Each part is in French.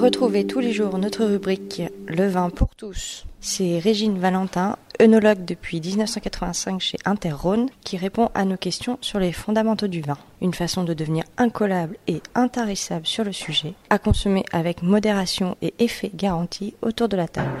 Retrouvez tous les jours notre rubrique Le vin pour tous. C'est Régine Valentin, œnologue depuis 1985 chez Interrhône, qui répond à nos questions sur les fondamentaux du vin. Une façon de devenir incollable et intarissable sur le sujet, à consommer avec modération et effet garanti autour de la table.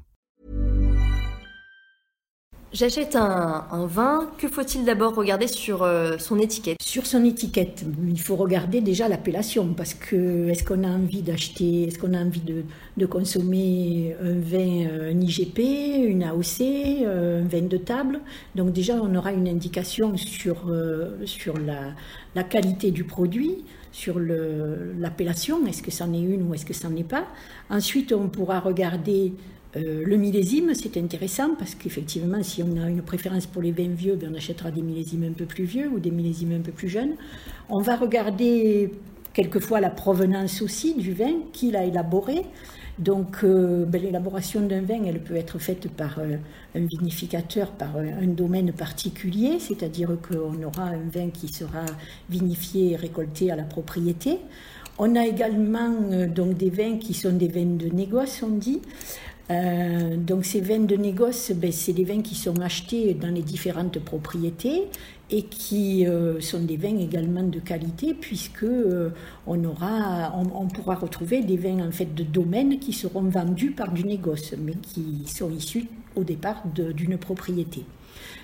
J'achète un, vin, que faut-il d'abord regarder sur euh, son étiquette? Sur son étiquette, il faut regarder déjà l'appellation parce que est-ce qu'on a envie d'acheter, est-ce qu'on a envie de, consommer un vin, euh, un IGP, une AOC, euh, un vin de table? Donc déjà, on aura une indication sur, sur la, la qualité du produit, sur l'appellation, est-ce que c'en est une ou est-ce que c'en est pas? Ensuite, on pourra regarder euh, le millésime, c'est intéressant parce qu'effectivement, si on a une préférence pour les vins vieux, ben, on achètera des millésimes un peu plus vieux ou des millésimes un peu plus jeunes. On va regarder quelquefois la provenance aussi du vin, qui l'a élaboré. Donc, euh, ben, l'élaboration d'un vin, elle peut être faite par euh, un vinificateur, par un domaine particulier, c'est-à-dire qu'on aura un vin qui sera vinifié et récolté à la propriété. On a également euh, donc des vins qui sont des vins de négoce, on dit. Euh, donc ces vins de négoce, ben, c'est des vins qui sont achetés dans les différentes propriétés et qui euh, sont des vins également de qualité puisque on pourra retrouver des vins en fait de domaine qui seront vendus par du négoce, mais qui sont issus au départ d'une propriété.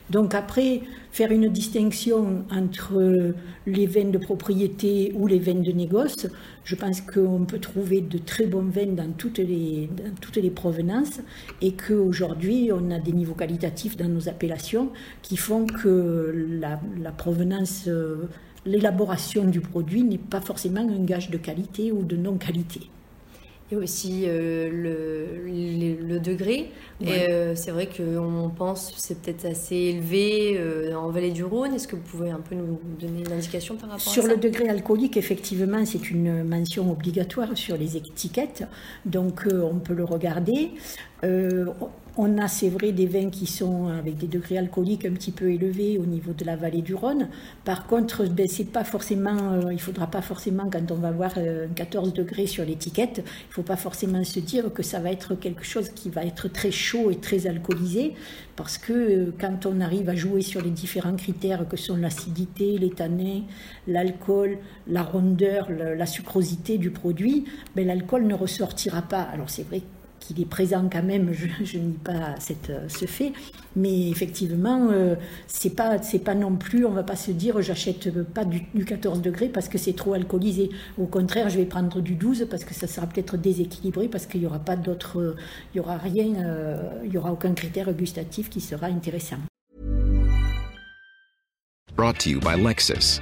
Donc après, faire une distinction entre les vins de propriété ou les vins de négoce, je pense qu'on peut trouver de très bons vins dans toutes les, provenances et qu'aujourd'hui, on a des niveaux qualitatifs dans nos appellations qui font que la, la provenance, euh, l'élaboration du produit n'est pas forcément un gage de qualité ou de non-qualité. Il y a aussi euh, le, le- le degré. Ouais. Et euh, c'est vrai qu'on pense que c'est peut-être assez élevé euh, en vallée du Rhône. Est-ce que vous pouvez un peu nous donner une indication par rapport Sur à ça le degré alcoolique, effectivement, c'est une mention obligatoire sur les étiquettes, donc on peut le regarder. Euh, on a, c'est vrai, des vins qui sont avec des degrés alcooliques un petit peu élevés au niveau de la vallée du Rhône. Par contre, ben, c'est pas forcément, euh, il faudra pas forcément, quand on va voir euh, 14 degrés sur l'étiquette, il faut pas forcément se dire que ça va être quelque chose qui va être très chaud et très alcoolisé, parce que euh, quand on arrive à jouer sur les différents critères que sont l'acidité, les l'alcool, la rondeur, la sucrosité du produit, ben, l'alcool ne ressortira pas. Alors c'est vrai qu'il est présent quand même, je, je nie pas euh, ce fait, mais effectivement, euh, c'est pas, c'est pas non plus, on va pas se dire j'achète pas du, du 14 degrés parce que c'est trop alcoolisé. Au contraire, je vais prendre du 12 parce que ça sera peut-être déséquilibré parce qu'il y aura pas d'autres, euh, il y aura rien, euh, il y aura aucun critère gustatif qui sera intéressant. Brought to you by Lexus.